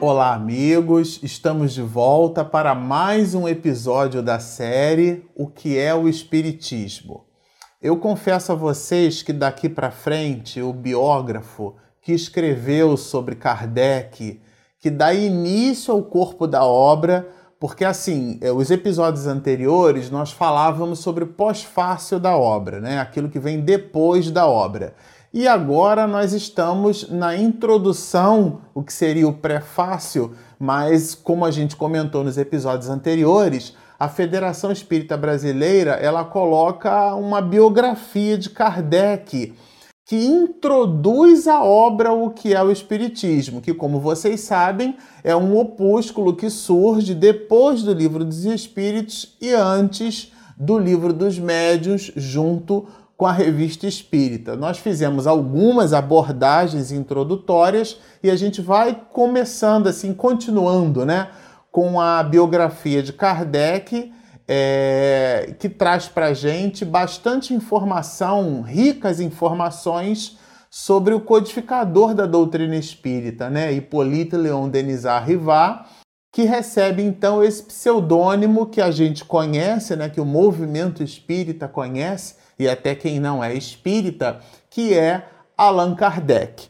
Olá, amigos! Estamos de volta para mais um episódio da série O que é o Espiritismo. Eu confesso a vocês que daqui para frente o biógrafo que escreveu sobre Kardec, que dá início ao corpo da obra, porque assim, eh, os episódios anteriores nós falávamos sobre o pós-fácil da obra, né? Aquilo que vem depois da obra. E agora nós estamos na introdução, o que seria o prefácio, mas como a gente comentou nos episódios anteriores, a Federação Espírita Brasileira, ela coloca uma biografia de Kardec que introduz a obra o que é o espiritismo, que como vocês sabem, é um opúsculo que surge depois do Livro dos Espíritos e antes do Livro dos Médiuns, junto com a revista Espírita. Nós fizemos algumas abordagens introdutórias e a gente vai começando assim, continuando, né, com a biografia de Kardec, é, que traz para a gente bastante informação, ricas informações sobre o codificador da doutrina espírita, né, Hippolyte Leon Denis Arrivat, que recebe então esse pseudônimo que a gente conhece, né, que o movimento espírita conhece, e até quem não é espírita, que é Allan Kardec.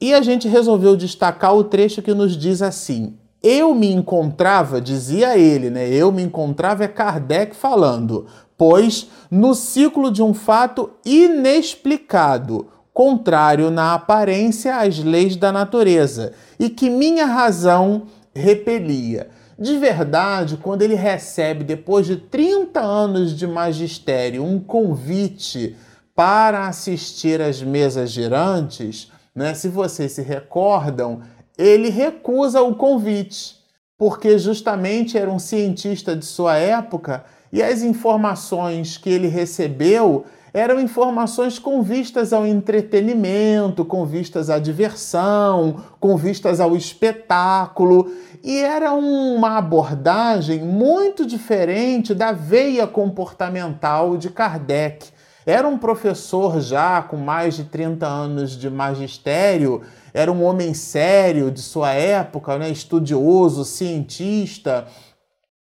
E a gente resolveu destacar o trecho que nos diz assim: Eu me encontrava, dizia ele, né? Eu me encontrava é Kardec falando, pois no ciclo de um fato inexplicado, contrário na aparência às leis da natureza, e que minha razão repelia. De verdade, quando ele recebe, depois de 30 anos de magistério, um convite para assistir às mesas girantes, né, se vocês se recordam, ele recusa o convite, porque justamente era um cientista de sua época e as informações que ele recebeu eram informações com vistas ao entretenimento, com vistas à diversão, com vistas ao espetáculo, e era uma abordagem muito diferente da veia comportamental de Kardec. Era um professor já com mais de 30 anos de magistério, era um homem sério de sua época, né? estudioso, cientista.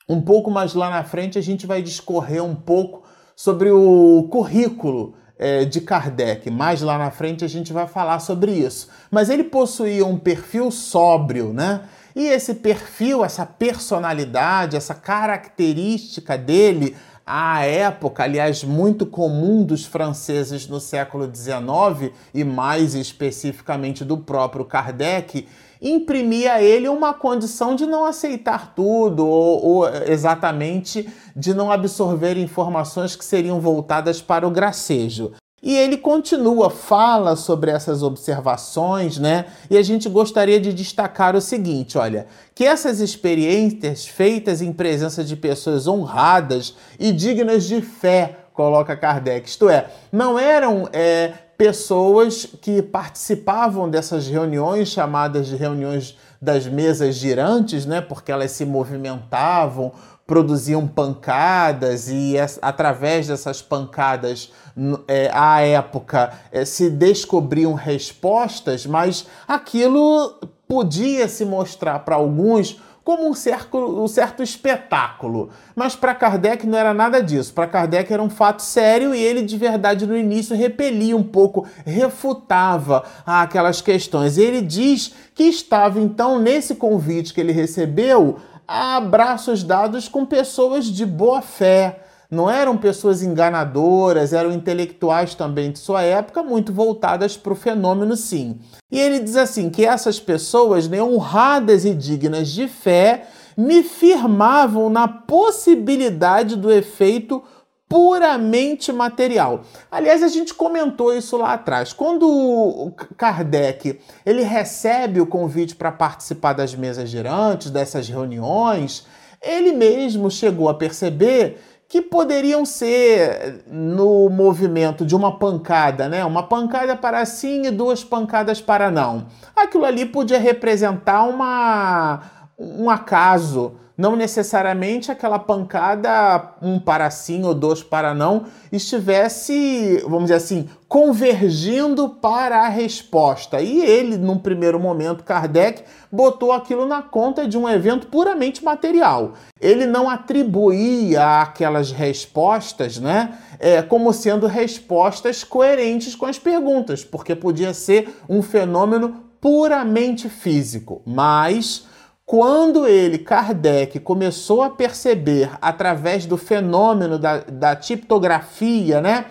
Um pouco mais lá na frente a gente vai discorrer um pouco sobre o currículo é, de Kardec. Mais lá na frente a gente vai falar sobre isso. Mas ele possuía um perfil sóbrio, né? E esse perfil, essa personalidade, essa característica dele, à época, aliás, muito comum dos franceses no século XIX e mais especificamente do próprio Kardec, imprimia a ele uma condição de não aceitar tudo ou, ou, exatamente de não absorver informações que seriam voltadas para o gracejo. E ele continua, fala sobre essas observações, né? E a gente gostaria de destacar o seguinte: olha, que essas experiências feitas em presença de pessoas honradas e dignas de fé, coloca Kardec, isto é, não eram é, pessoas que participavam dessas reuniões chamadas de reuniões das mesas girantes, né? Porque elas se movimentavam, produziam pancadas e através dessas pancadas é, à época é, se descobriam respostas, mas aquilo podia se mostrar para alguns como um certo, um certo espetáculo. Mas para Kardec não era nada disso. Para Kardec era um fato sério e ele, de verdade, no início repelia um pouco, refutava aquelas questões. Ele diz que estava, então, nesse convite que ele recebeu, a abraços dados com pessoas de boa fé não eram pessoas enganadoras, eram intelectuais também de sua época, muito voltadas para o fenômeno, sim. E ele diz assim: que essas pessoas, né, honradas e dignas de fé, me firmavam na possibilidade do efeito puramente material. Aliás, a gente comentou isso lá atrás. Quando Kardec ele recebe o convite para participar das mesas girantes, dessas reuniões, ele mesmo chegou a perceber que poderiam ser no movimento de uma pancada, né? Uma pancada para sim e duas pancadas para não. Aquilo ali podia representar uma, um acaso, não necessariamente aquela pancada um para sim ou dois para não estivesse, vamos dizer assim, convergindo para a resposta. E ele, num primeiro momento, Kardec, botou aquilo na conta de um evento puramente material. Ele não atribuía aquelas respostas, né, é, como sendo respostas coerentes com as perguntas, porque podia ser um fenômeno puramente físico. Mas quando ele, Kardec, começou a perceber através do fenômeno da, da tiptografia, né?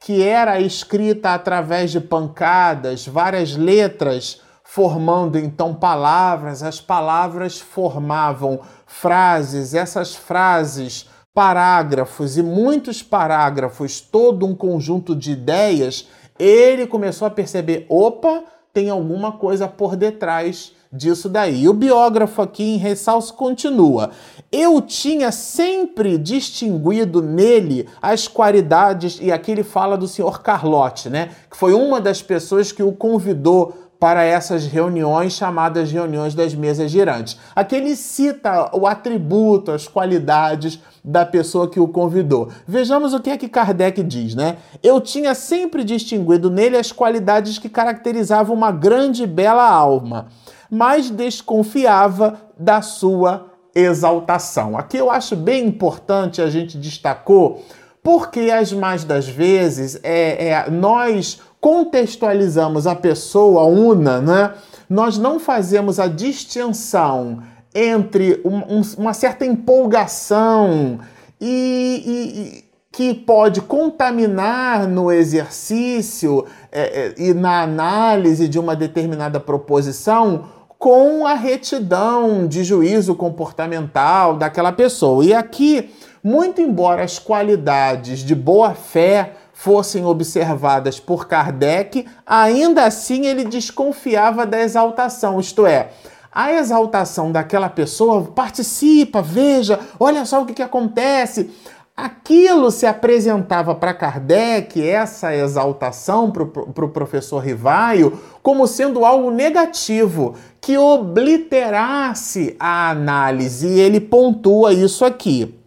Que era escrita através de pancadas, várias letras formando então palavras, as palavras formavam frases, essas frases, parágrafos e muitos parágrafos, todo um conjunto de ideias, ele começou a perceber: opa, tem alguma coisa por detrás disso daí. O biógrafo aqui em ressalso continua: Eu tinha sempre distinguido nele as qualidades, e aqui ele fala do senhor Carlotti, né? Que foi uma das pessoas que o convidou para essas reuniões chamadas reuniões das mesas girantes. Aqui ele cita o atributo, as qualidades da pessoa que o convidou. Vejamos o que é que Kardec diz, né? Eu tinha sempre distinguido nele as qualidades que caracterizavam uma grande e bela alma mas desconfiava da sua exaltação. Aqui eu acho bem importante a gente destacou, porque as mais das vezes é, é, nós contextualizamos a pessoa una, né? Nós não fazemos a distinção entre um, um, uma certa empolgação e, e, que pode contaminar no exercício é, é, e na análise de uma determinada proposição com a retidão de juízo comportamental daquela pessoa. E aqui, muito embora as qualidades de boa fé fossem observadas por Kardec, ainda assim ele desconfiava da exaltação, isto é, a exaltação daquela pessoa participa, veja, olha só o que, que acontece. Aquilo se apresentava para Kardec, essa exaltação para o pro professor Rivaio, como sendo algo negativo, que obliterasse a análise, e ele pontua isso aqui.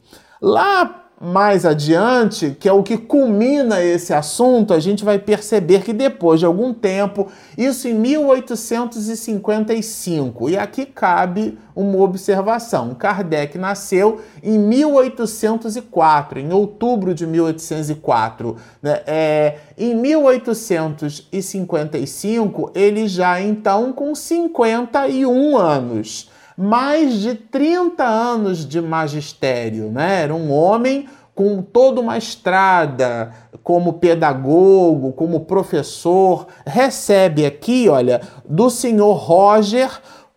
Lá mais adiante, que é o que culmina esse assunto, a gente vai perceber que depois de algum tempo, isso em 1855, e aqui cabe uma observação: Kardec nasceu em 1804, em outubro de 1804. Né? É, em 1855, ele já então com 51 anos mais de 30 anos de magistério, né? Era um homem com toda uma estrada como pedagogo, como professor. Recebe aqui, olha, do senhor Roger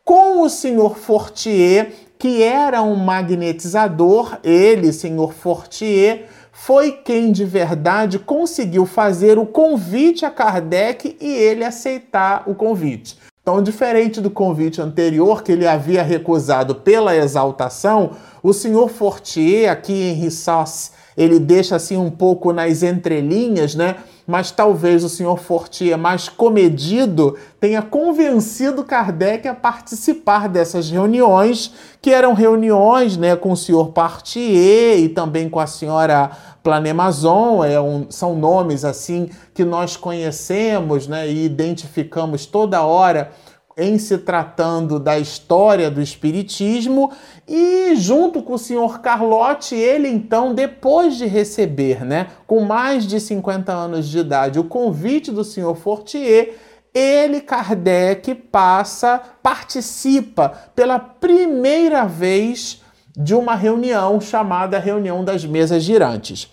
com o senhor Fortier, que era um magnetizador, ele, senhor Fortier, foi quem de verdade conseguiu fazer o convite a Kardec e ele aceitar o convite. Então, diferente do convite anterior, que ele havia recusado pela exaltação, o senhor Fortier, aqui em Rissas, ele deixa assim um pouco nas entrelinhas, né? Mas talvez o senhor Fortier, mais comedido, tenha convencido Kardec a participar dessas reuniões, que eram reuniões né, com o senhor Partier e também com a senhora Planemazon, é um, são nomes assim que nós conhecemos né, e identificamos toda hora em se tratando da história do Espiritismo, e junto com o senhor Carlotti, ele então, depois de receber, né, com mais de 50 anos de idade, o convite do senhor Fortier, ele, Kardec, passa, participa pela primeira vez de uma reunião chamada Reunião das Mesas Girantes.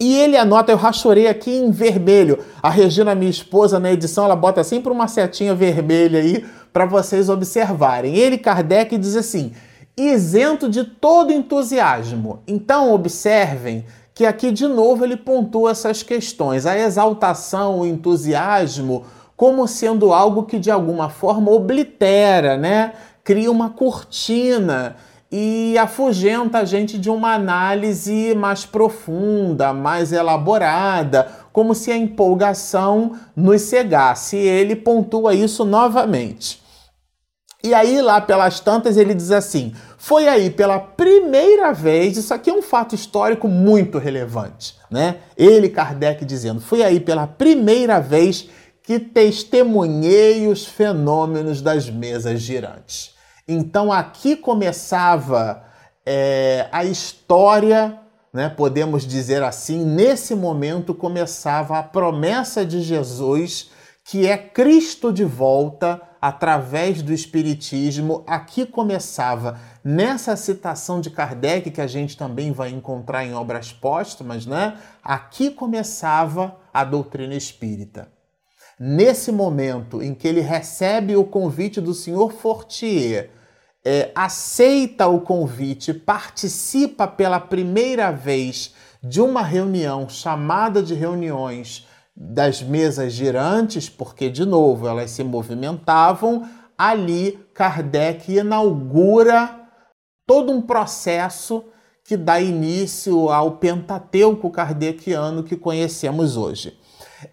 E ele anota, eu rachorei aqui em vermelho. A Regina, minha esposa, na edição, ela bota sempre uma setinha vermelha aí para vocês observarem. Ele, Kardec, diz assim: isento de todo entusiasmo. Então, observem que aqui de novo ele pontua essas questões. A exaltação, o entusiasmo, como sendo algo que de alguma forma oblitera, né? Cria uma cortina e afugenta a gente de uma análise mais profunda, mais elaborada, como se a empolgação nos cegasse. E ele pontua isso novamente. E aí, lá pelas tantas, ele diz assim: foi aí pela primeira vez, isso aqui é um fato histórico muito relevante, né? Ele, Kardec, dizendo: foi aí pela primeira vez que testemunhei os fenômenos das mesas girantes. Então aqui começava é, a história, né, podemos dizer assim, nesse momento começava a promessa de Jesus, que é Cristo de volta através do Espiritismo. Aqui começava nessa citação de Kardec, que a gente também vai encontrar em obras póstumas, né? Aqui começava a doutrina espírita. Nesse momento em que ele recebe o convite do senhor Fortier é, aceita o convite, participa pela primeira vez de uma reunião chamada de reuniões das mesas girantes, porque, de novo, elas se movimentavam, ali Kardec inaugura todo um processo que dá início ao Pentateuco kardeciano que conhecemos hoje.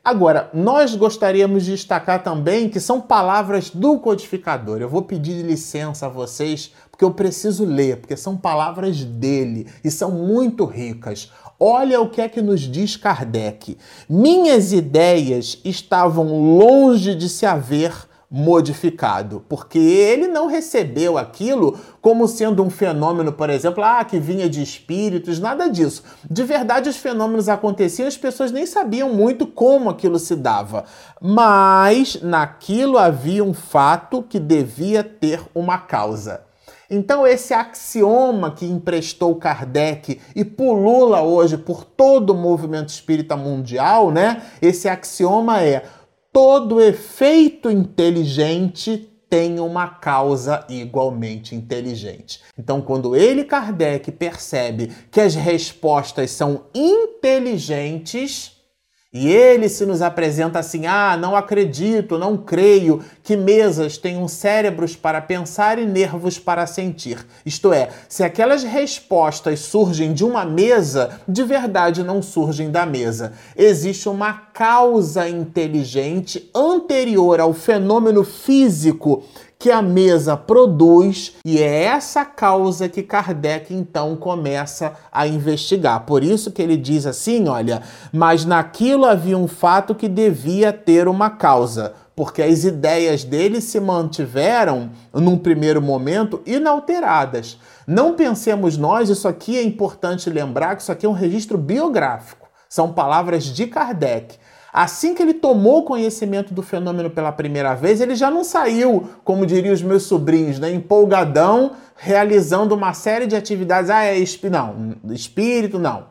Agora, nós gostaríamos de destacar também que são palavras do codificador. Eu vou pedir licença a vocês porque eu preciso ler, porque são palavras dele e são muito ricas. Olha o que é que nos diz Kardec. Minhas ideias estavam longe de se haver modificado, porque ele não recebeu aquilo como sendo um fenômeno, por exemplo, ah, que vinha de espíritos, nada disso. De verdade, os fenômenos aconteciam, as pessoas nem sabiam muito como aquilo se dava, mas naquilo havia um fato que devia ter uma causa. Então, esse axioma que emprestou Kardec e pulula hoje por todo o movimento espírita mundial, né? Esse axioma é: todo efeito inteligente tem uma causa igualmente inteligente. Então, quando ele, Kardec, percebe que as respostas são inteligentes, e ele se nos apresenta assim: ah, não acredito, não creio que mesas tenham cérebros para pensar e nervos para sentir. Isto é, se aquelas respostas surgem de uma mesa, de verdade não surgem da mesa. Existe uma causa inteligente anterior ao fenômeno físico que a mesa produz e é essa causa que Kardec então começa a investigar. Por isso que ele diz assim, olha, mas naquilo havia um fato que devia ter uma causa, porque as ideias dele se mantiveram num primeiro momento inalteradas. Não pensemos nós, isso aqui é importante lembrar que isso aqui é um registro biográfico. São palavras de Kardec. Assim que ele tomou conhecimento do fenômeno pela primeira vez, ele já não saiu, como diriam os meus sobrinhos, né, empolgadão, realizando uma série de atividades. Ah, é espírito, não, espírito, não.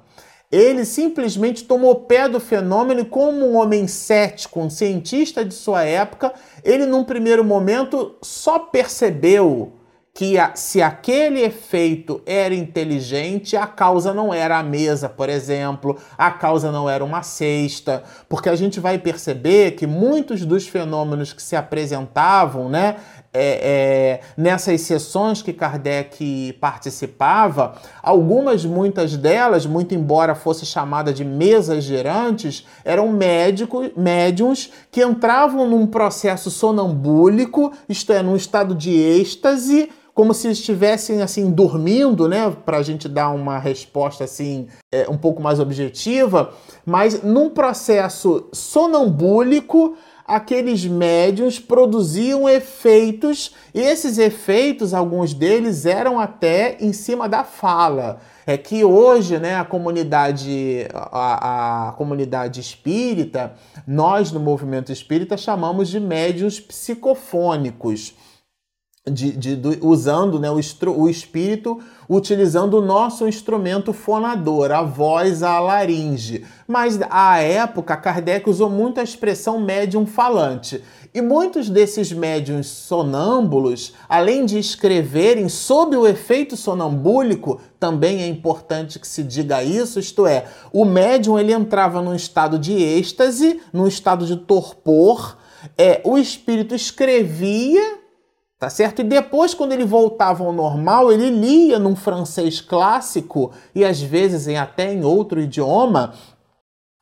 Ele simplesmente tomou pé do fenômeno e, como um homem cético, um cientista de sua época, ele, num primeiro momento, só percebeu que a, se aquele efeito era inteligente, a causa não era a mesa, por exemplo, a causa não era uma cesta, porque a gente vai perceber que muitos dos fenômenos que se apresentavam, né, é, é, nessas sessões que Kardec participava, algumas, muitas delas, muito embora fosse chamada de mesas gerantes, eram médicos, médiums que entravam num processo sonambúlico, isto é, num estado de êxtase, como se estivessem assim dormindo, né, para a gente dar uma resposta assim é, um pouco mais objetiva, mas num processo sonambúlico aqueles médios produziam efeitos, e esses efeitos, alguns deles eram até em cima da fala. É que hoje, né, a comunidade, a, a comunidade espírita, nós no movimento espírita chamamos de médios psicofônicos de, de, usando né, o, o espírito, utilizando o nosso instrumento fonador, a voz, a laringe. Mas à época, Kardec usou muito a expressão médium falante. E muitos desses médiums sonâmbulos, além de escreverem sob o efeito sonambúlico, também é importante que se diga isso, isto é, o médium ele entrava num estado de êxtase, num estado de torpor, é, o espírito escrevia Tá certo? E depois, quando ele voltava ao normal, ele lia num francês clássico e às vezes em, até em outro idioma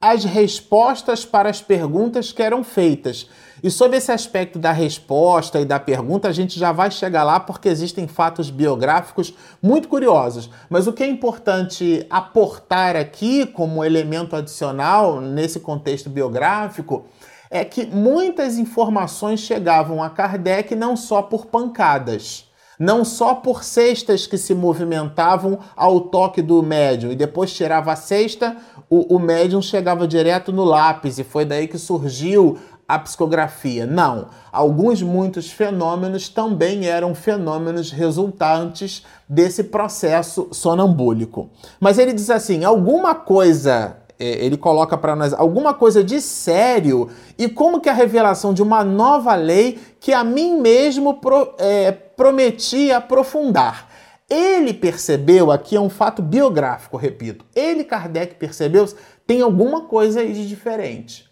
as respostas para as perguntas que eram feitas. E sobre esse aspecto da resposta e da pergunta, a gente já vai chegar lá porque existem fatos biográficos muito curiosos. Mas o que é importante aportar aqui como elemento adicional nesse contexto biográfico é que muitas informações chegavam a Kardec não só por pancadas não só por cestas que se movimentavam ao toque do médium, e depois tirava a cesta, o, o médium chegava direto no lápis, e foi daí que surgiu a psicografia. Não. Alguns, muitos fenômenos também eram fenômenos resultantes desse processo sonambúlico. Mas ele diz assim: alguma coisa ele coloca para nós alguma coisa de sério e como que a revelação de uma nova lei que a mim mesmo pro, é, prometi aprofundar. Ele percebeu, aqui é um fato biográfico, repito, ele, Kardec, percebeu tem alguma coisa aí de diferente.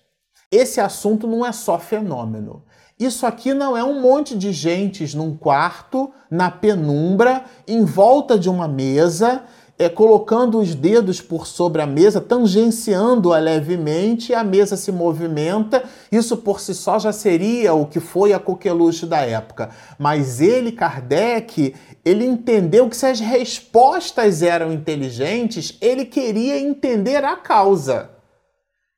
Esse assunto não é só fenômeno. Isso aqui não é um monte de gentes num quarto, na penumbra, em volta de uma mesa, é, colocando os dedos por sobre a mesa, tangenciando-a levemente, a mesa se movimenta. Isso por si só já seria o que foi a coqueluche da época. Mas ele, Kardec, ele entendeu que se as respostas eram inteligentes, ele queria entender a causa.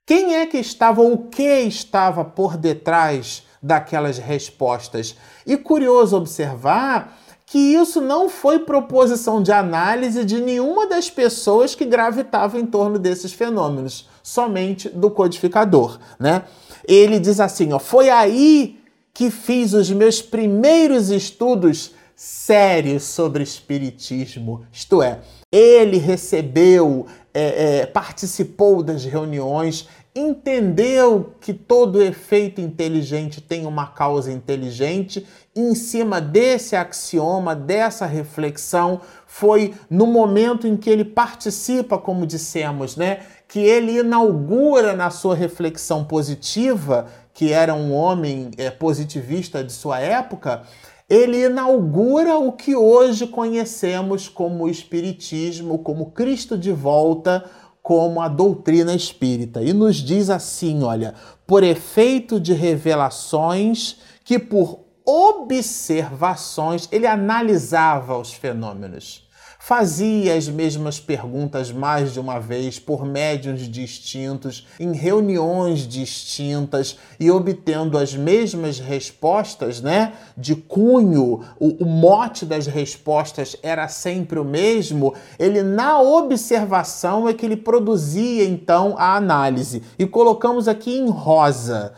Quem é que estava, o que estava por detrás daquelas respostas? E curioso observar que isso não foi proposição de análise de nenhuma das pessoas que gravitavam em torno desses fenômenos, somente do codificador, né? Ele diz assim, ó, foi aí que fiz os meus primeiros estudos sérios sobre espiritismo, isto é, ele recebeu, é, é, participou das reuniões entendeu que todo efeito inteligente tem uma causa inteligente, em cima desse axioma, dessa reflexão, foi no momento em que ele participa, como dissemos, né, que ele inaugura na sua reflexão positiva, que era um homem é, positivista de sua época, ele inaugura o que hoje conhecemos como Espiritismo, como Cristo de volta, como a doutrina espírita. E nos diz assim: olha, por efeito de revelações que por observações ele analisava os fenômenos fazia as mesmas perguntas mais de uma vez por médiuns distintos, em reuniões distintas e obtendo as mesmas respostas, né? De cunho, o, o mote das respostas era sempre o mesmo. Ele, na observação, é que ele produzia então a análise. E colocamos aqui em rosa.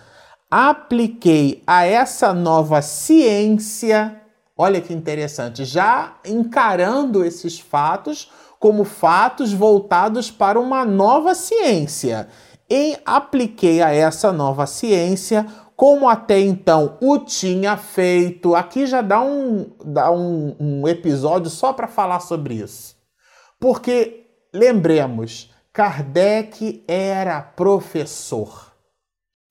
Apliquei a essa nova ciência Olha que interessante, já encarando esses fatos como fatos voltados para uma nova ciência. E apliquei a essa nova ciência como até então o tinha feito. Aqui já dá um, dá um, um episódio só para falar sobre isso. Porque, lembremos, Kardec era professor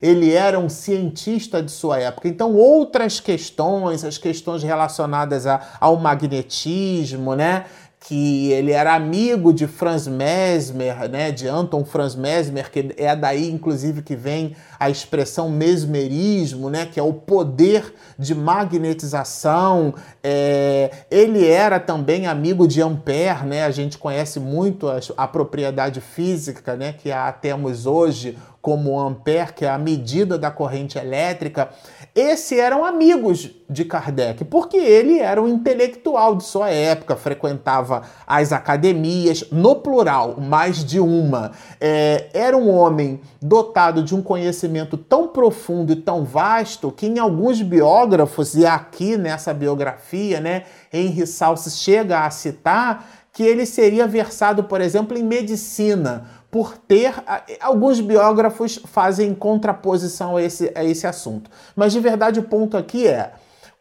ele era um cientista de sua época. Então, outras questões, as questões relacionadas a, ao magnetismo, né? que ele era amigo de Franz Mesmer, né, de Anton Franz Mesmer, que é daí inclusive que vem a expressão mesmerismo, né, que é o poder de magnetização. É, ele era também amigo de Ampère, né, a gente conhece muito a, a propriedade física, né, que a temos hoje como ampere, que é a medida da corrente elétrica, esses eram amigos de Kardec, porque ele era um intelectual de sua época, frequentava as academias, no plural, mais de uma. É, era um homem dotado de um conhecimento tão profundo e tão vasto que em alguns biógrafos, e aqui nessa biografia, né, Henry Salces chega a citar que ele seria versado, por exemplo, em medicina, por ter. Alguns biógrafos fazem contraposição a esse, a esse assunto. Mas de verdade o ponto aqui é.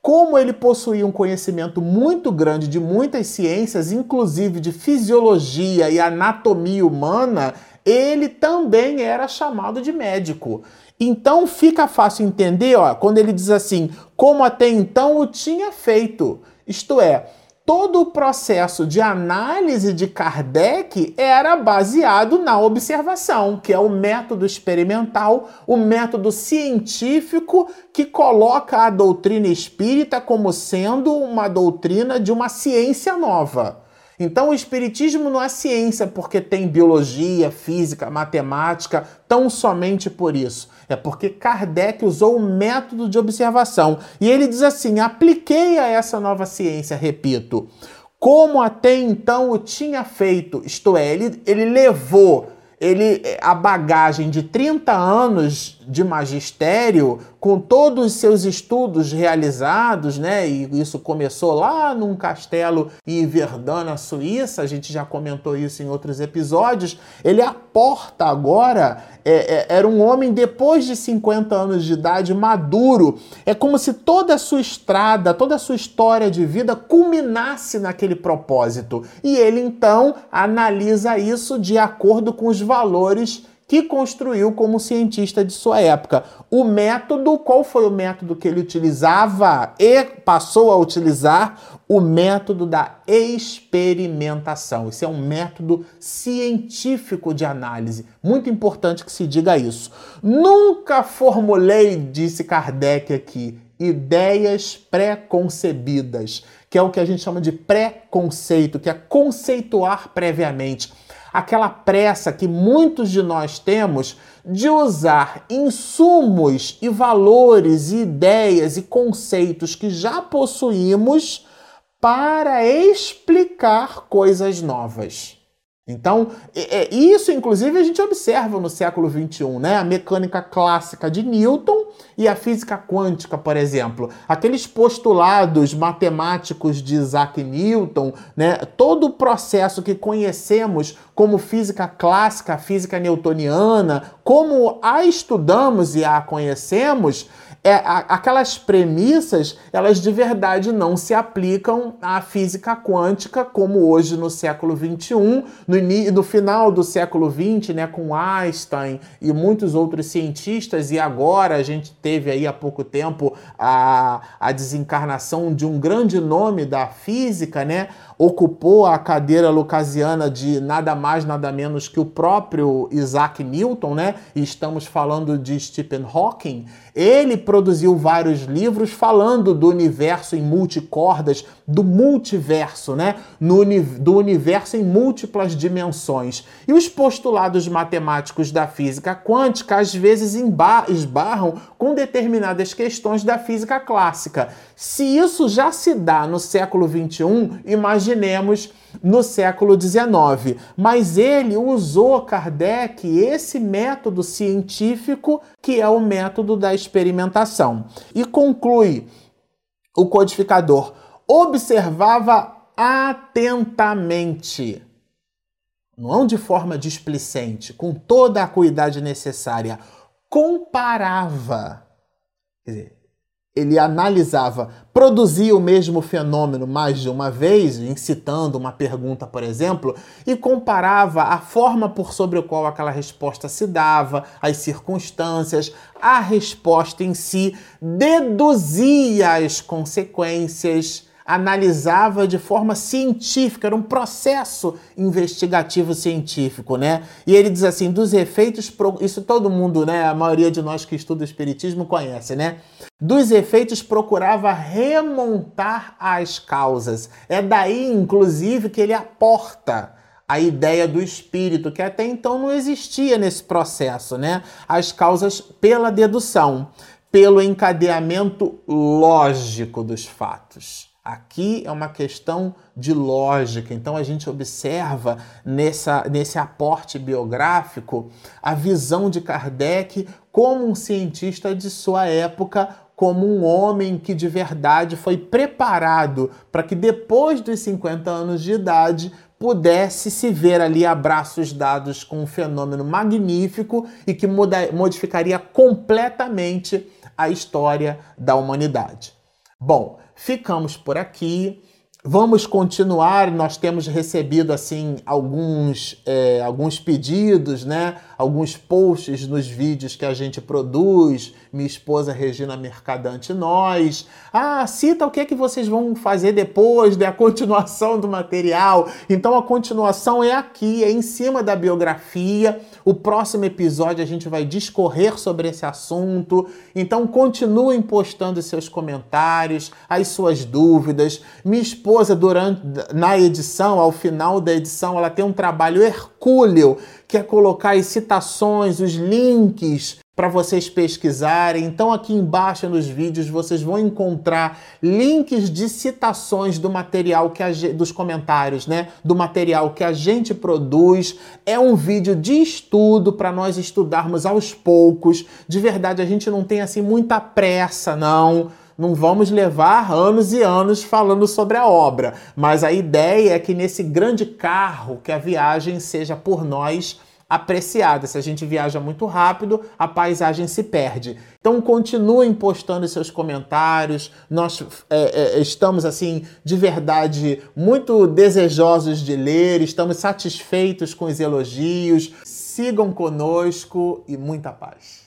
Como ele possuía um conhecimento muito grande de muitas ciências, inclusive de fisiologia e anatomia humana, ele também era chamado de médico. Então fica fácil entender, ó, quando ele diz assim, como até então o tinha feito. Isto é, todo o processo de análise de Kardec era baseado na observação, que é o método experimental, o método científico que coloca a doutrina espírita como sendo uma doutrina de uma ciência nova. Então, o Espiritismo não é ciência porque tem biologia, física, matemática, tão somente por isso. É porque Kardec usou o método de observação. E ele diz assim: apliquei a essa nova ciência, repito, como até então o tinha feito, isto é, ele, ele levou ele a bagagem de 30 anos de magistério, com todos os seus estudos realizados, né? E isso começou lá num castelo em Verdun, na Suíça, a gente já comentou isso em outros episódios. Ele aporta agora, é, é, era um homem depois de 50 anos de idade, maduro. É como se toda a sua estrada, toda a sua história de vida culminasse naquele propósito. E ele então analisa isso de acordo com os valores que construiu como cientista de sua época. O método, qual foi o método que ele utilizava e passou a utilizar? O método da experimentação. Esse é um método científico de análise. Muito importante que se diga isso. Nunca formulei, disse Kardec aqui, ideias pré-concebidas, que é o que a gente chama de pré-conceito, que é conceituar previamente aquela pressa que muitos de nós temos de usar insumos e valores, e ideias e conceitos que já possuímos para explicar coisas novas. Então, isso inclusive a gente observa no século XXI, né? A mecânica clássica de Newton e a física quântica, por exemplo. Aqueles postulados matemáticos de Isaac Newton, né? Todo o processo que conhecemos como física clássica, física newtoniana, como a estudamos e a conhecemos, é, a, aquelas premissas, elas de verdade não se aplicam à física quântica, como hoje no século XXI, no, no final do século XX, né, com Einstein e muitos outros cientistas, e agora a gente teve aí há pouco tempo a, a desencarnação de um grande nome da física, né, ocupou a cadeira lucasiana de nada mais, nada menos que o próprio Isaac Newton, né? E estamos falando de Stephen Hawking. Ele produziu vários livros falando do universo em multicordas, do multiverso, né? No, do universo em múltiplas dimensões. E os postulados matemáticos da física quântica às vezes esbarram com determinadas questões da física clássica. Se isso já se dá no século XXI, imaginemos no século XIX. Mas ele usou, Kardec, esse método científico que é o método da experimentação. E conclui o codificador: observava atentamente, não de forma displicente, com toda a acuidade necessária, comparava. Quer dizer, ele analisava, produzia o mesmo fenômeno mais de uma vez, incitando uma pergunta, por exemplo, e comparava a forma por sobre a qual aquela resposta se dava, as circunstâncias, a resposta em si, deduzia as consequências analisava de forma científica, era um processo investigativo científico, né? E ele diz assim, dos efeitos, isso todo mundo, né, a maioria de nós que estuda o espiritismo conhece, né? Dos efeitos procurava remontar as causas. É daí, inclusive, que ele aporta a ideia do espírito, que até então não existia nesse processo, né? As causas pela dedução, pelo encadeamento lógico dos fatos. Aqui é uma questão de lógica, então a gente observa nessa, nesse aporte biográfico a visão de Kardec como um cientista de sua época, como um homem que de verdade foi preparado para que depois dos 50 anos de idade pudesse se ver ali a braços dados com um fenômeno magnífico e que muda, modificaria completamente a história da humanidade. Bom, ficamos por aqui. Vamos continuar, nós temos recebido assim alguns, é, alguns pedidos, né? Alguns posts nos vídeos que a gente produz, minha esposa Regina Mercadante, nós. Ah, cita o que é que vocês vão fazer depois da continuação do material. Então a continuação é aqui, é em cima da biografia. O próximo episódio a gente vai discorrer sobre esse assunto. Então continuem postando seus comentários, as suas dúvidas. Minha esposa, durante na edição, ao final da edição, ela tem um trabalho hercúleo, que é colocar as citações, os links para vocês pesquisarem. Então aqui embaixo nos vídeos vocês vão encontrar links de citações do material que a, dos comentários, né, do material que a gente produz. É um vídeo de estudo para nós estudarmos aos poucos. De verdade, a gente não tem assim muita pressa, não. Não vamos levar anos e anos falando sobre a obra, mas a ideia é que nesse grande carro que a viagem seja por nós apreciada. Se a gente viaja muito rápido, a paisagem se perde. Então continuem postando seus comentários. Nós é, é, estamos assim de verdade muito desejosos de ler, estamos satisfeitos com os elogios. Sigam conosco e muita paz.